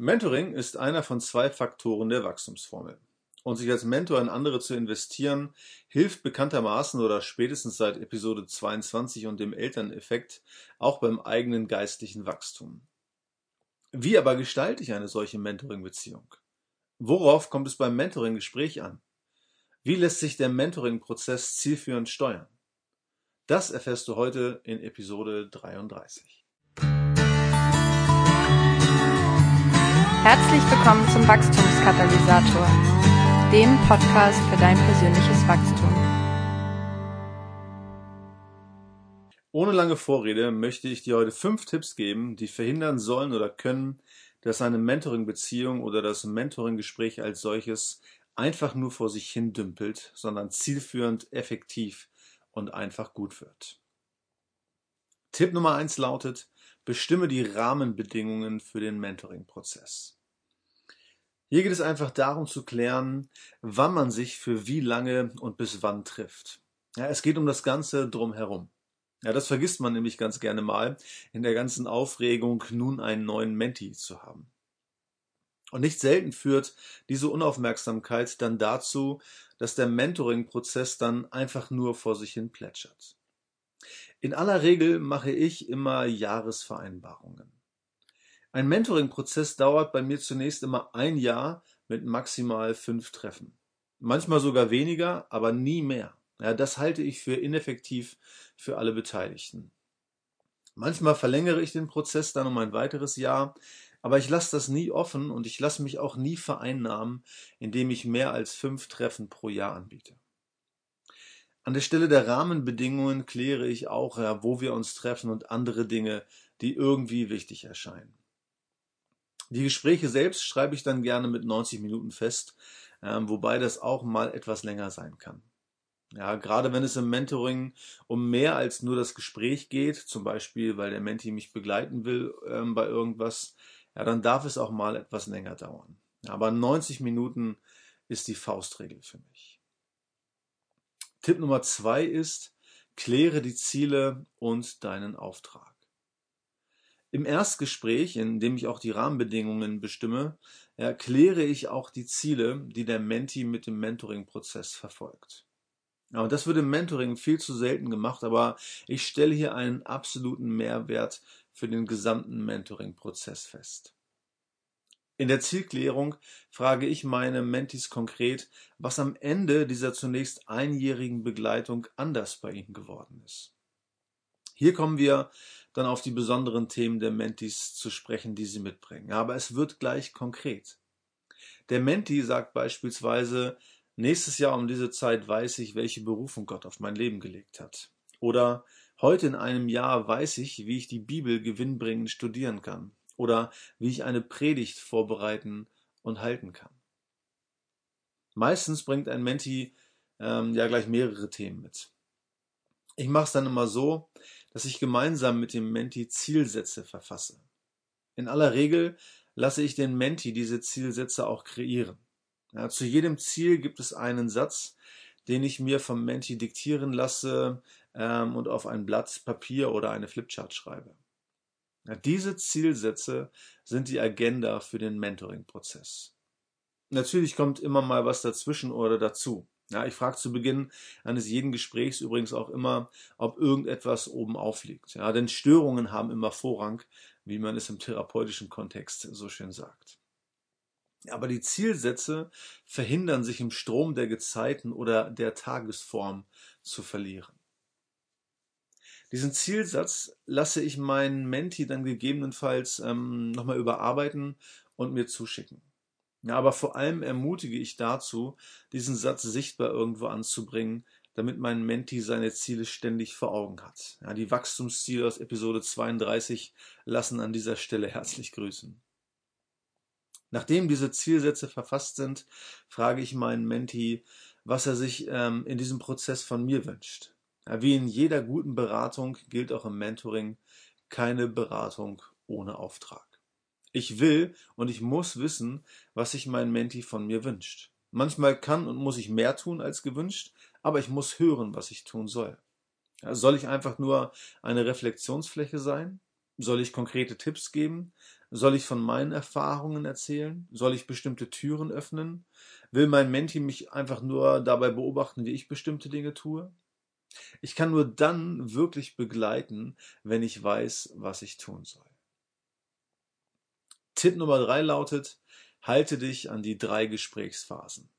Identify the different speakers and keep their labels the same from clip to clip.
Speaker 1: Mentoring ist einer von zwei Faktoren der Wachstumsformel. Und sich als Mentor in andere zu investieren, hilft bekanntermaßen oder spätestens seit Episode 22 und dem Elterneffekt auch beim eigenen geistlichen Wachstum. Wie aber gestalte ich eine solche Mentoring-Beziehung? Worauf kommt es beim Mentoring-Gespräch an? Wie lässt sich der Mentoring-Prozess zielführend steuern? Das erfährst du heute in Episode 33.
Speaker 2: Herzlich willkommen zum Wachstumskatalysator, dem Podcast für dein persönliches Wachstum.
Speaker 1: Ohne lange Vorrede möchte ich dir heute fünf Tipps geben, die verhindern sollen oder können, dass eine Mentoring-Beziehung oder das Mentoring-Gespräch als solches einfach nur vor sich hin dümpelt, sondern zielführend, effektiv und einfach gut wird. Tipp Nummer eins lautet, bestimme die Rahmenbedingungen für den Mentoring-Prozess. Hier geht es einfach darum zu klären, wann man sich für wie lange und bis wann trifft. Ja, es geht um das Ganze drumherum. Ja, das vergisst man nämlich ganz gerne mal in der ganzen Aufregung, nun einen neuen Menti zu haben. Und nicht selten führt diese Unaufmerksamkeit dann dazu, dass der Mentoring-Prozess dann einfach nur vor sich hin plätschert. In aller Regel mache ich immer Jahresvereinbarungen. Ein Mentoring-Prozess dauert bei mir zunächst immer ein Jahr mit maximal fünf Treffen. Manchmal sogar weniger, aber nie mehr. Ja, das halte ich für ineffektiv für alle Beteiligten. Manchmal verlängere ich den Prozess dann um ein weiteres Jahr, aber ich lasse das nie offen und ich lasse mich auch nie vereinnahmen, indem ich mehr als fünf Treffen pro Jahr anbiete. An der Stelle der Rahmenbedingungen kläre ich auch, ja, wo wir uns treffen und andere Dinge, die irgendwie wichtig erscheinen. Die Gespräche selbst schreibe ich dann gerne mit 90 Minuten fest, ähm, wobei das auch mal etwas länger sein kann. Ja, gerade wenn es im Mentoring um mehr als nur das Gespräch geht, zum Beispiel, weil der Menti mich begleiten will ähm, bei irgendwas, ja, dann darf es auch mal etwas länger dauern. Aber 90 Minuten ist die Faustregel für mich. Tipp Nummer zwei ist, kläre die Ziele und deinen Auftrag. Im Erstgespräch, in dem ich auch die Rahmenbedingungen bestimme, erkläre ich auch die Ziele, die der Menti mit dem Mentoring-Prozess verfolgt. Und das wird im Mentoring viel zu selten gemacht, aber ich stelle hier einen absoluten Mehrwert für den gesamten Mentoring-Prozess fest. In der Zielklärung frage ich meine Mentis konkret, was am Ende dieser zunächst einjährigen Begleitung anders bei ihnen geworden ist. Hier kommen wir dann auf die besonderen Themen der Mentis zu sprechen, die sie mitbringen. Aber es wird gleich konkret. Der Menti sagt beispielsweise, nächstes Jahr um diese Zeit weiß ich, welche Berufung Gott auf mein Leben gelegt hat. Oder heute in einem Jahr weiß ich, wie ich die Bibel gewinnbringend studieren kann oder wie ich eine Predigt vorbereiten und halten kann. Meistens bringt ein Menti ähm, ja gleich mehrere Themen mit. Ich mache es dann immer so, dass ich gemeinsam mit dem Menti Zielsätze verfasse. In aller Regel lasse ich den Menti diese Zielsätze auch kreieren. Ja, zu jedem Ziel gibt es einen Satz, den ich mir vom Menti diktieren lasse ähm, und auf ein Blatt Papier oder eine Flipchart schreibe. Diese Zielsätze sind die Agenda für den Mentoring-Prozess. Natürlich kommt immer mal was dazwischen oder dazu. Ja, ich frage zu Beginn eines jeden Gesprächs übrigens auch immer, ob irgendetwas oben aufliegt. Ja, denn Störungen haben immer Vorrang, wie man es im therapeutischen Kontext so schön sagt. Aber die Zielsätze verhindern sich im Strom der Gezeiten oder der Tagesform zu verlieren. Diesen Zielsatz lasse ich meinen Menti dann gegebenenfalls ähm, nochmal überarbeiten und mir zuschicken. Ja, aber vor allem ermutige ich dazu, diesen Satz sichtbar irgendwo anzubringen, damit mein Menti seine Ziele ständig vor Augen hat. Ja, die Wachstumsziele aus Episode 32 lassen an dieser Stelle herzlich grüßen. Nachdem diese Zielsätze verfasst sind, frage ich meinen Menti, was er sich ähm, in diesem Prozess von mir wünscht. Wie in jeder guten Beratung gilt auch im Mentoring keine Beratung ohne Auftrag. Ich will und ich muss wissen, was sich mein Menti von mir wünscht. Manchmal kann und muss ich mehr tun als gewünscht, aber ich muss hören, was ich tun soll. Soll ich einfach nur eine Reflexionsfläche sein? Soll ich konkrete Tipps geben? Soll ich von meinen Erfahrungen erzählen? Soll ich bestimmte Türen öffnen? Will mein Menti mich einfach nur dabei beobachten, wie ich bestimmte Dinge tue? Ich kann nur dann wirklich begleiten, wenn ich weiß, was ich tun soll. Tipp Nummer drei lautet, halte dich an die drei Gesprächsphasen.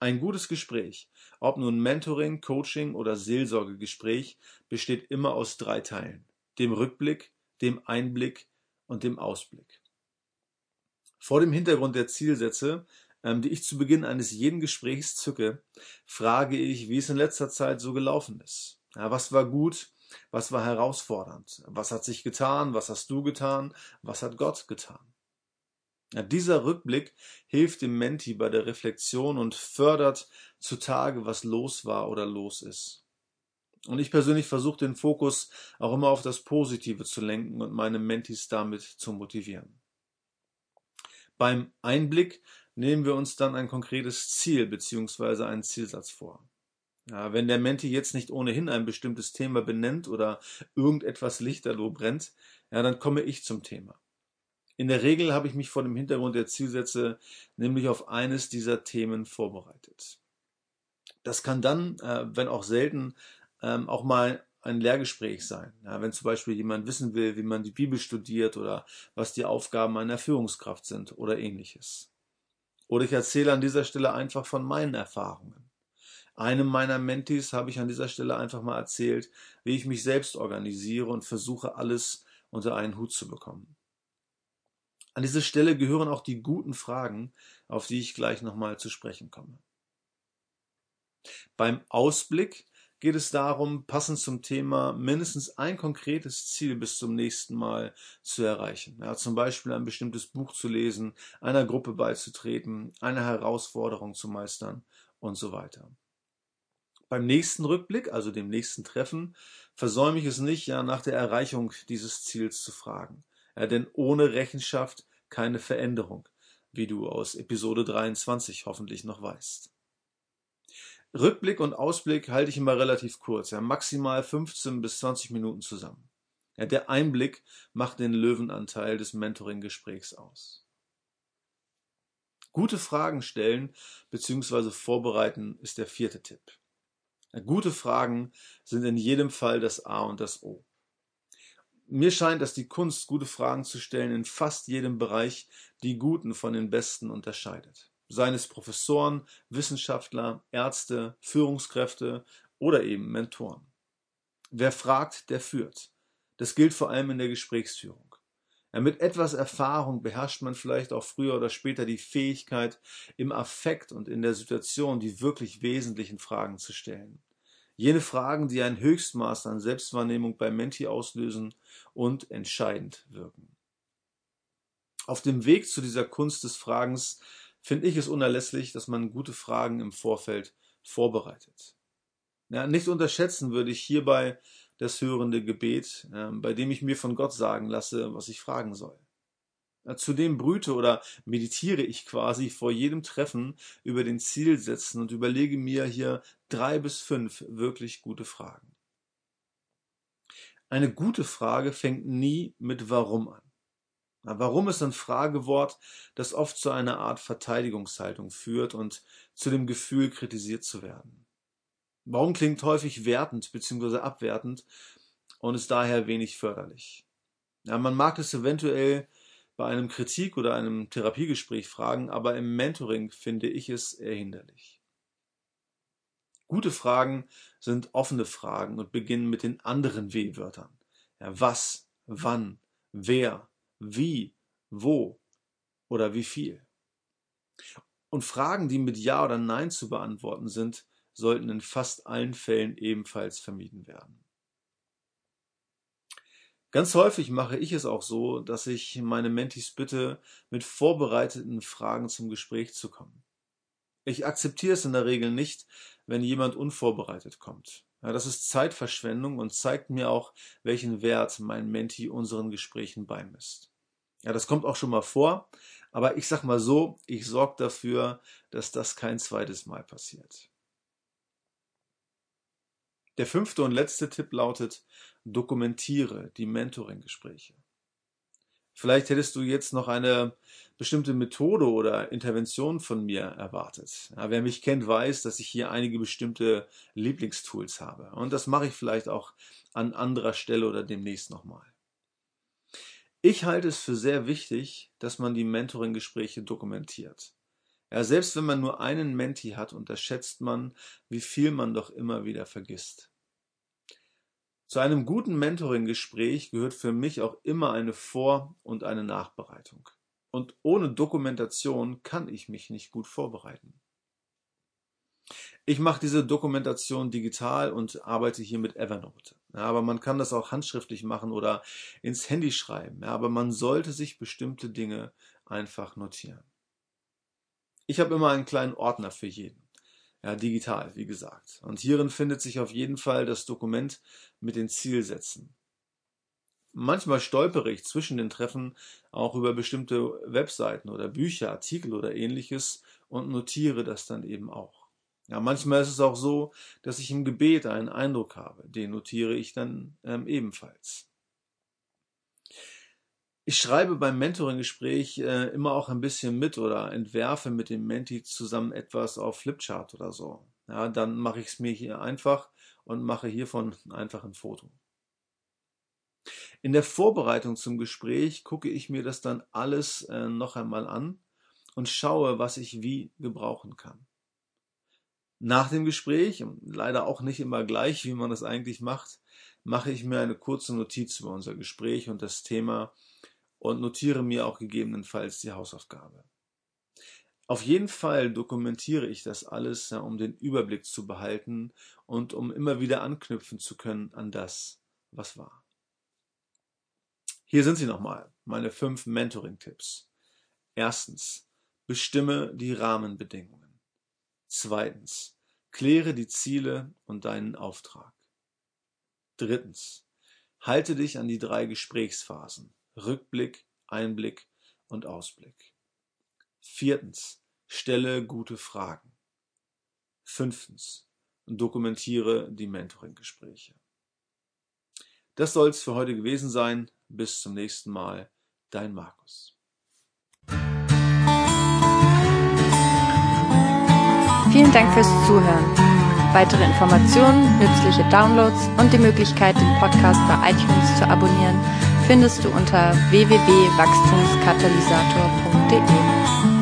Speaker 1: Ein gutes Gespräch, ob nun Mentoring, Coaching oder Seelsorgegespräch, besteht immer aus drei Teilen. Dem Rückblick, dem Einblick und dem Ausblick. Vor dem Hintergrund der Zielsätze, die ich zu Beginn eines jeden Gesprächs zücke, frage ich, wie es in letzter Zeit so gelaufen ist. Ja, was war gut? Was war herausfordernd? Was hat sich getan? Was hast du getan? Was hat Gott getan? Ja, dieser Rückblick hilft dem Menti bei der Reflexion und fördert zutage, was los war oder los ist. Und ich persönlich versuche den Fokus auch immer auf das Positive zu lenken und meine Mentis damit zu motivieren. Beim Einblick nehmen wir uns dann ein konkretes Ziel bzw. einen Zielsatz vor. Ja, wenn der Menti jetzt nicht ohnehin ein bestimmtes Thema benennt oder irgendetwas lichterloh brennt, ja, dann komme ich zum Thema. In der Regel habe ich mich vor dem Hintergrund der Zielsätze nämlich auf eines dieser Themen vorbereitet. Das kann dann, äh, wenn auch selten, ähm, auch mal ein Lehrgespräch sein. Ja, wenn zum Beispiel jemand wissen will, wie man die Bibel studiert oder was die Aufgaben einer Führungskraft sind oder ähnliches. Oder ich erzähle an dieser Stelle einfach von meinen Erfahrungen. Einem meiner Mentis habe ich an dieser Stelle einfach mal erzählt, wie ich mich selbst organisiere und versuche, alles unter einen Hut zu bekommen. An diese Stelle gehören auch die guten Fragen, auf die ich gleich nochmal zu sprechen komme. Beim Ausblick geht es darum, passend zum Thema mindestens ein konkretes Ziel bis zum nächsten Mal zu erreichen. Ja, zum Beispiel ein bestimmtes Buch zu lesen, einer Gruppe beizutreten, eine Herausforderung zu meistern und so weiter. Beim nächsten Rückblick, also dem nächsten Treffen, versäume ich es nicht, ja nach der Erreichung dieses Ziels zu fragen. Ja, denn ohne Rechenschaft keine Veränderung, wie du aus Episode 23 hoffentlich noch weißt. Rückblick und Ausblick halte ich immer relativ kurz, ja, maximal 15 bis 20 Minuten zusammen. Ja, der Einblick macht den Löwenanteil des Mentoring-Gesprächs aus. Gute Fragen stellen bzw. vorbereiten ist der vierte Tipp. Ja, gute Fragen sind in jedem Fall das A und das O. Mir scheint, dass die Kunst, gute Fragen zu stellen, in fast jedem Bereich die Guten von den Besten unterscheidet. Seien es Professoren, Wissenschaftler, Ärzte, Führungskräfte oder eben Mentoren. Wer fragt, der führt. Das gilt vor allem in der Gesprächsführung. Ja, mit etwas Erfahrung beherrscht man vielleicht auch früher oder später die Fähigkeit, im Affekt und in der Situation die wirklich wesentlichen Fragen zu stellen. Jene Fragen, die ein Höchstmaß an Selbstwahrnehmung bei Menti auslösen und entscheidend wirken. Auf dem Weg zu dieser Kunst des Fragens finde ich es unerlässlich, dass man gute Fragen im Vorfeld vorbereitet. Ja, nicht unterschätzen würde ich hierbei das hörende Gebet, äh, bei dem ich mir von Gott sagen lasse, was ich fragen soll. Zudem brüte oder meditiere ich quasi vor jedem Treffen über den Zielsätzen und überlege mir hier drei bis fünf wirklich gute Fragen. Eine gute Frage fängt nie mit Warum an. Warum ist ein Fragewort, das oft zu einer Art Verteidigungshaltung führt und zu dem Gefühl, kritisiert zu werden. Warum klingt häufig wertend bzw. abwertend und ist daher wenig förderlich. Ja, man mag es eventuell bei einem Kritik- oder einem Therapiegespräch fragen, aber im Mentoring finde ich es eher hinderlich. Gute Fragen sind offene Fragen und beginnen mit den anderen W-Wörtern. Ja, was, wann, wer, wie, wo oder wie viel. Und Fragen, die mit Ja oder Nein zu beantworten sind, sollten in fast allen Fällen ebenfalls vermieden werden. Ganz häufig mache ich es auch so, dass ich meine Mentis bitte, mit vorbereiteten Fragen zum Gespräch zu kommen. Ich akzeptiere es in der Regel nicht, wenn jemand unvorbereitet kommt. Ja, das ist Zeitverschwendung und zeigt mir auch, welchen Wert mein Menti unseren Gesprächen beimisst. Ja, das kommt auch schon mal vor, aber ich sag mal so, ich sorge dafür, dass das kein zweites Mal passiert. Der fünfte und letzte Tipp lautet, dokumentiere die Mentoring-Gespräche. Vielleicht hättest du jetzt noch eine bestimmte Methode oder Intervention von mir erwartet. Ja, wer mich kennt, weiß, dass ich hier einige bestimmte Lieblingstools habe. Und das mache ich vielleicht auch an anderer Stelle oder demnächst nochmal. Ich halte es für sehr wichtig, dass man die Mentoring-Gespräche dokumentiert. Ja, selbst wenn man nur einen Menti hat, unterschätzt man, wie viel man doch immer wieder vergisst. Zu einem guten Mentoring-Gespräch gehört für mich auch immer eine Vor- und eine Nachbereitung. Und ohne Dokumentation kann ich mich nicht gut vorbereiten. Ich mache diese Dokumentation digital und arbeite hier mit Evernote. Ja, aber man kann das auch handschriftlich machen oder ins Handy schreiben. Ja, aber man sollte sich bestimmte Dinge einfach notieren. Ich habe immer einen kleinen Ordner für jeden. Ja, digital, wie gesagt. Und hierin findet sich auf jeden Fall das Dokument mit den Zielsätzen. Manchmal stolpere ich zwischen den Treffen auch über bestimmte Webseiten oder Bücher, Artikel oder ähnliches und notiere das dann eben auch. Ja, manchmal ist es auch so, dass ich im Gebet einen Eindruck habe, den notiere ich dann ähm, ebenfalls. Ich schreibe beim Mentoring-Gespräch äh, immer auch ein bisschen mit oder entwerfe mit dem Menti zusammen etwas auf Flipchart oder so. Ja, dann mache ich es mir hier einfach und mache hiervon einfach ein Foto. In der Vorbereitung zum Gespräch gucke ich mir das dann alles äh, noch einmal an und schaue, was ich wie gebrauchen kann. Nach dem Gespräch, leider auch nicht immer gleich, wie man das eigentlich macht, mache ich mir eine kurze Notiz über unser Gespräch und das Thema und notiere mir auch gegebenenfalls die Hausaufgabe. Auf jeden Fall dokumentiere ich das alles, um den Überblick zu behalten und um immer wieder anknüpfen zu können an das, was war. Hier sind sie nochmal, meine fünf Mentoring-Tipps. Erstens, bestimme die Rahmenbedingungen. Zweitens, kläre die Ziele und deinen Auftrag. Drittens, halte dich an die drei Gesprächsphasen. Rückblick, Einblick und Ausblick. Viertens. Stelle gute Fragen. Fünftens. Dokumentiere die Mentoring-Gespräche. Das soll es für heute gewesen sein. Bis zum nächsten Mal. Dein Markus.
Speaker 2: Vielen Dank fürs Zuhören. Weitere Informationen, nützliche Downloads und die Möglichkeit, den Podcast bei iTunes zu abonnieren findest du unter www.wachstumskatalysator.de.